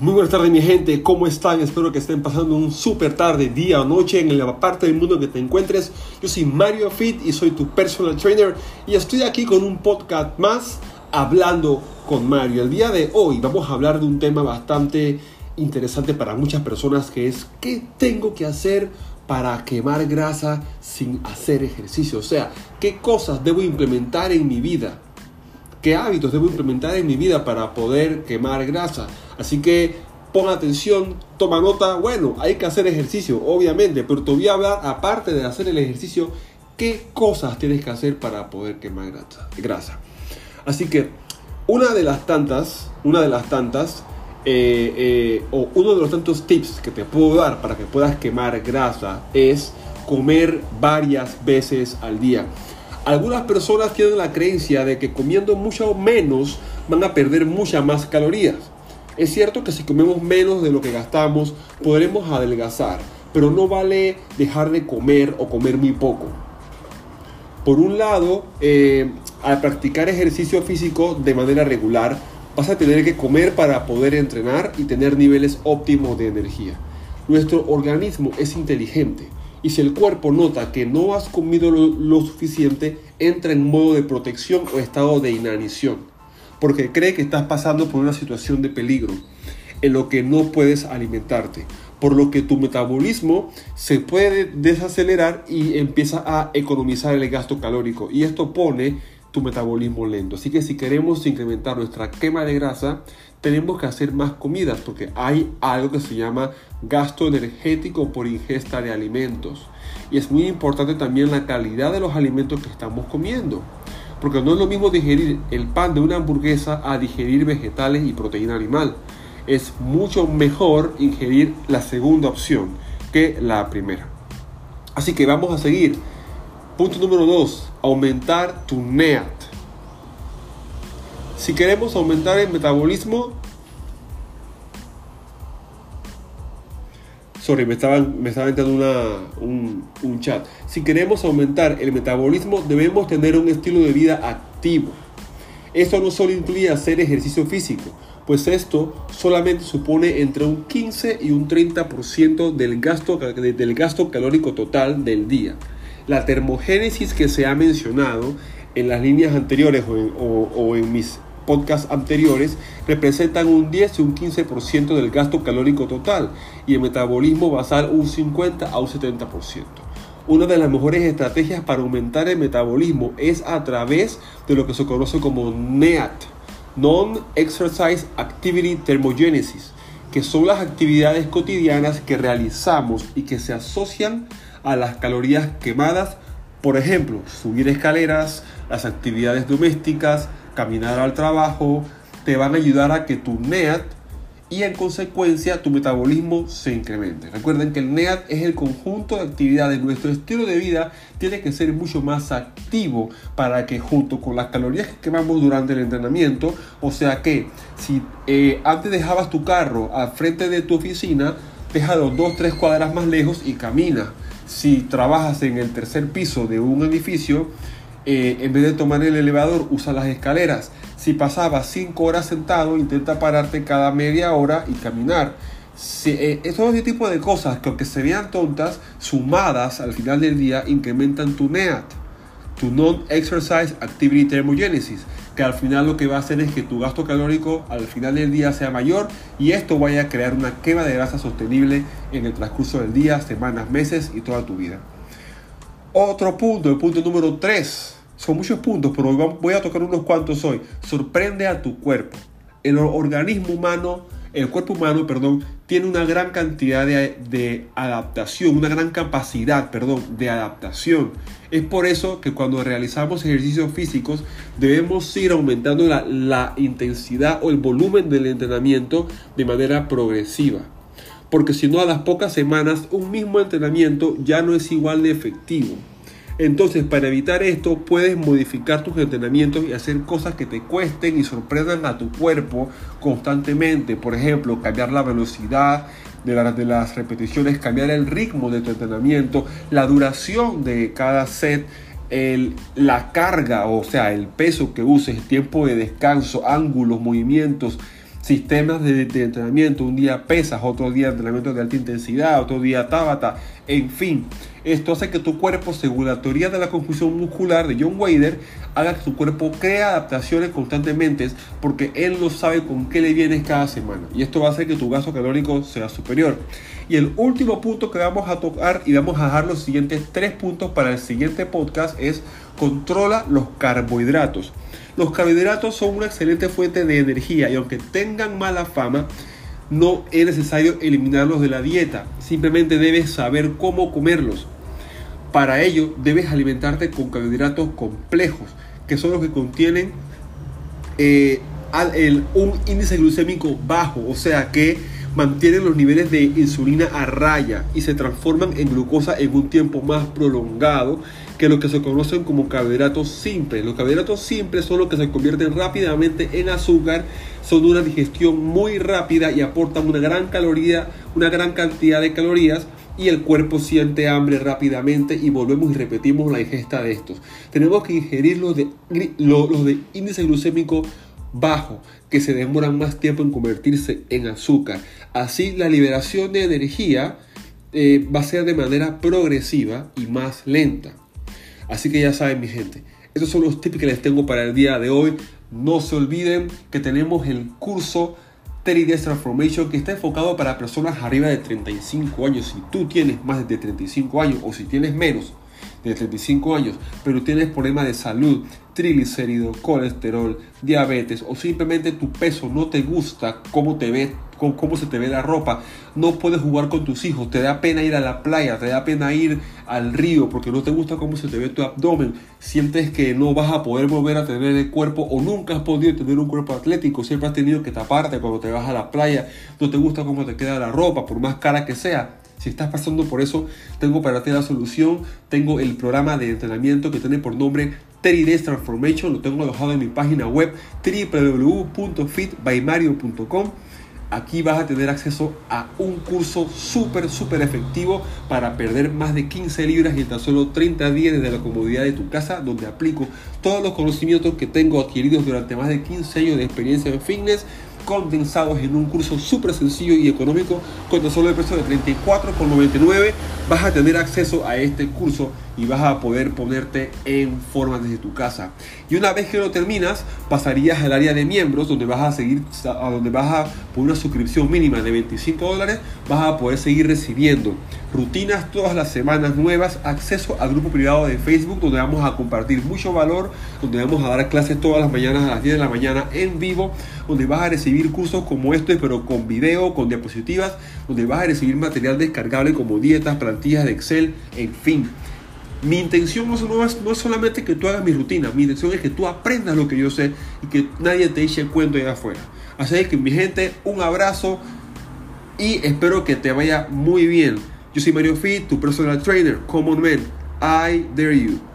Muy buenas tardes mi gente, ¿cómo están? Espero que estén pasando un súper tarde, día o noche en la parte del mundo que te encuentres. Yo soy Mario Fit y soy tu personal trainer y estoy aquí con un podcast más hablando con Mario. El día de hoy vamos a hablar de un tema bastante interesante para muchas personas que es ¿qué tengo que hacer para quemar grasa sin hacer ejercicio? O sea, ¿qué cosas debo implementar en mi vida? ¿Qué hábitos debo implementar en mi vida para poder quemar grasa? Así que pon atención, toma nota. Bueno, hay que hacer ejercicio, obviamente, pero te voy a hablar, aparte de hacer el ejercicio, qué cosas tienes que hacer para poder quemar grasa. Así que una de las tantas, una de las tantas, eh, eh, o uno de los tantos tips que te puedo dar para que puedas quemar grasa es comer varias veces al día. Algunas personas tienen la creencia de que comiendo mucho menos van a perder muchas más calorías. Es cierto que si comemos menos de lo que gastamos, podremos adelgazar, pero no vale dejar de comer o comer muy poco. Por un lado, eh, al practicar ejercicio físico de manera regular, vas a tener que comer para poder entrenar y tener niveles óptimos de energía. Nuestro organismo es inteligente y si el cuerpo nota que no has comido lo, suficiente, entra en modo de protección o estado de inanición, porque cree que estás pasando por una situación de peligro en lo que no puedes alimentarte, por lo que tu metabolismo se puede desacelerar y empieza a economizar el gasto calórico. Y esto pone tu metabolismo lento. Así que si queremos incrementar nuestra quema de grasa, tenemos que hacer más comidas porque hay algo que se llama gasto energético por ingesta de alimentos. Y es muy importante también la calidad de los alimentos que estamos comiendo. Porque no es lo mismo digerir el pan de una hamburguesa a digerir vegetales y proteína animal. Es mucho mejor ingerir la segunda opción que la primera. Así que vamos a seguir. Punto número 2. Aumentar tu NEAT. Si queremos aumentar el metabolismo, sorry, me estaban, me estaba entrando un, un chat. Si queremos aumentar el metabolismo, debemos tener un estilo de vida activo. Esto no solo incluye hacer ejercicio físico, pues esto solamente supone entre un 15 y un 30% del gasto, del gasto calórico total del día. La termogénesis que se ha mencionado en las líneas anteriores o en mis podcasts anteriores representan un 10 y un 15% del gasto calórico total y el metabolismo basal un 50 a un 70%. Una de las mejores estrategias para aumentar el metabolismo es a través de lo que se conoce como NEAT, Non-Exercise Activity Thermogenesis, que son las actividades cotidianas que realizamos y que se asocian a las calorías quemadas, por ejemplo, subir escaleras, las actividades domésticas, caminar al trabajo, te van a ayudar a que tu NEAT y en consecuencia tu metabolismo se incremente. Recuerden que el NEAT es el conjunto de actividades. Nuestro estilo de vida tiene que ser mucho más activo para que junto con las calorías que quemamos durante el entrenamiento, o sea que si eh, antes dejabas tu carro al frente de tu oficina, déjalo dos, tres cuadras más lejos y camina. Si trabajas en el tercer piso de un edificio, eh, en vez de tomar el elevador, usa las escaleras. Si pasabas 5 horas sentado, intenta pararte cada media hora y caminar. Si, eh, ese tipo de cosas que aunque se vean tontas, sumadas al final del día, incrementan tu NEAT, tu Non-Exercise Activity Thermogenesis, que al final lo que va a hacer es que tu gasto calórico al final del día sea mayor y esto vaya a crear una quema de grasa sostenible en el transcurso del día, semanas, meses y toda tu vida. Otro punto, el punto número 3. Son muchos puntos, pero voy a tocar unos cuantos hoy. Sorprende a tu cuerpo. El organismo humano, el cuerpo humano, perdón, tiene una gran cantidad de, adaptación, una gran capacidad, perdón, de adaptación. Es por eso que cuando realizamos ejercicios físicos debemos ir aumentando la, la intensidad o el volumen del entrenamiento de manera progresiva porque si no a las pocas semanas un mismo entrenamiento ya no es igual de efectivo. Entonces, para evitar esto, puedes modificar tus entrenamientos y hacer cosas que te cuesten y sorprendan a tu cuerpo constantemente. Por ejemplo, cambiar la velocidad de, de las repeticiones, cambiar el ritmo de tu entrenamiento, la duración de cada set, el, la carga, o sea, el peso que uses, tiempo de descanso, ángulos, movimientos, sistemas de, entrenamiento. Un día pesas, otro día entrenamiento de alta intensidad, otro día tabata, en fin. Esto hace que tu cuerpo, según la teoría de la confusión muscular de John Wader, haga que tu cuerpo crea adaptaciones constantemente porque él no sabe con qué le vienes cada semana. Y esto va a hacer que tu gasto calórico sea superior. Y el último punto que vamos a tocar y vamos a dejar los siguientes tres puntos para el siguiente podcast es controla los carbohidratos. Los carbohidratos son una excelente fuente de energía y aunque tengan mala fama, no es necesario eliminarlos de la dieta. Simplemente debes saber cómo comerlos. Para ello debes alimentarte con carbohidratos complejos, que son los que contienen eh, un índice glucémico bajo, o sea que mantienen los niveles de insulina a raya y se transforman en glucosa en un tiempo más prolongado que lo que se conocen como carbohidratos simples. Los carbohidratos simples son los que se convierten rápidamente en azúcar, son una digestión muy rápida y aportan una gran caloría, una gran cantidad de calorías y el cuerpo siente hambre rápidamente y volvemos y repetimos la ingesta de estos. Tenemos que ingerir los de, los de índice glucémico bajo, que se demoran más tiempo en convertirse en azúcar. Así la liberación de energía eh, va a ser de manera progresiva y más lenta. Así que ya saben mi gente, estos son los tips que les tengo para el día de hoy. No se olviden que tenemos el curso 3 Transformation que está enfocado para personas arriba de 35 años. Si tú tienes más de 35 años o si tienes menos, de 35 años, pero tienes problemas de salud, triglicéridos, colesterol, diabetes o simplemente tu peso no te gusta, cómo te ves, cómo se te ve la ropa, no puedes jugar con tus hijos, te da pena ir a la playa, te da pena ir al río porque no te gusta cómo se te ve tu abdomen, sientes que no vas a poder volver a tener el cuerpo o nunca has podido tener un cuerpo atlético, siempre has tenido que taparte cuando te vas a la playa, no te gusta cómo te queda la ropa, por más cara que sea si estás pasando por eso, tengo para ti la solución. Tengo el programa de entrenamiento que tiene por nombre 3 Transformation. Lo tengo alojado en mi página web www.fitbymario.com. Aquí vas a tener acceso a un curso súper, súper efectivo para perder más de 15 libras y en tan solo 30 días desde la comodidad de tu casa, donde aplico todos los conocimientos que tengo adquiridos durante más de 15 años de experiencia en fitness condensados en un curso súper sencillo y económico con tan solo el precio de 34,99 vas a tener acceso a este curso y vas a poder ponerte en forma desde tu casa. Y una vez que lo terminas, pasarías al área de miembros donde vas a seguir, a donde vas a por una suscripción mínima de 25 dólares, vas a poder seguir recibiendo rutinas todas las semanas nuevas, acceso al grupo privado de Facebook donde vamos a compartir mucho valor, donde vamos a dar clases todas las mañanas a las 10 de la mañana en vivo, donde vas a recibir cursos como este, pero con video, con diapositivas, donde vas a recibir material descargable como dietas, plantillas de Excel, en fin mi intención no es, no es solamente que tú hagas mi rutina, mi intención es que tú aprendas lo que yo sé y que nadie te eche el cuento allá afuera. Así que mi gente, un abrazo y espero que te vaya muy bien. Yo soy Mario Fit, tu personal trainer, Common Man. I dare you.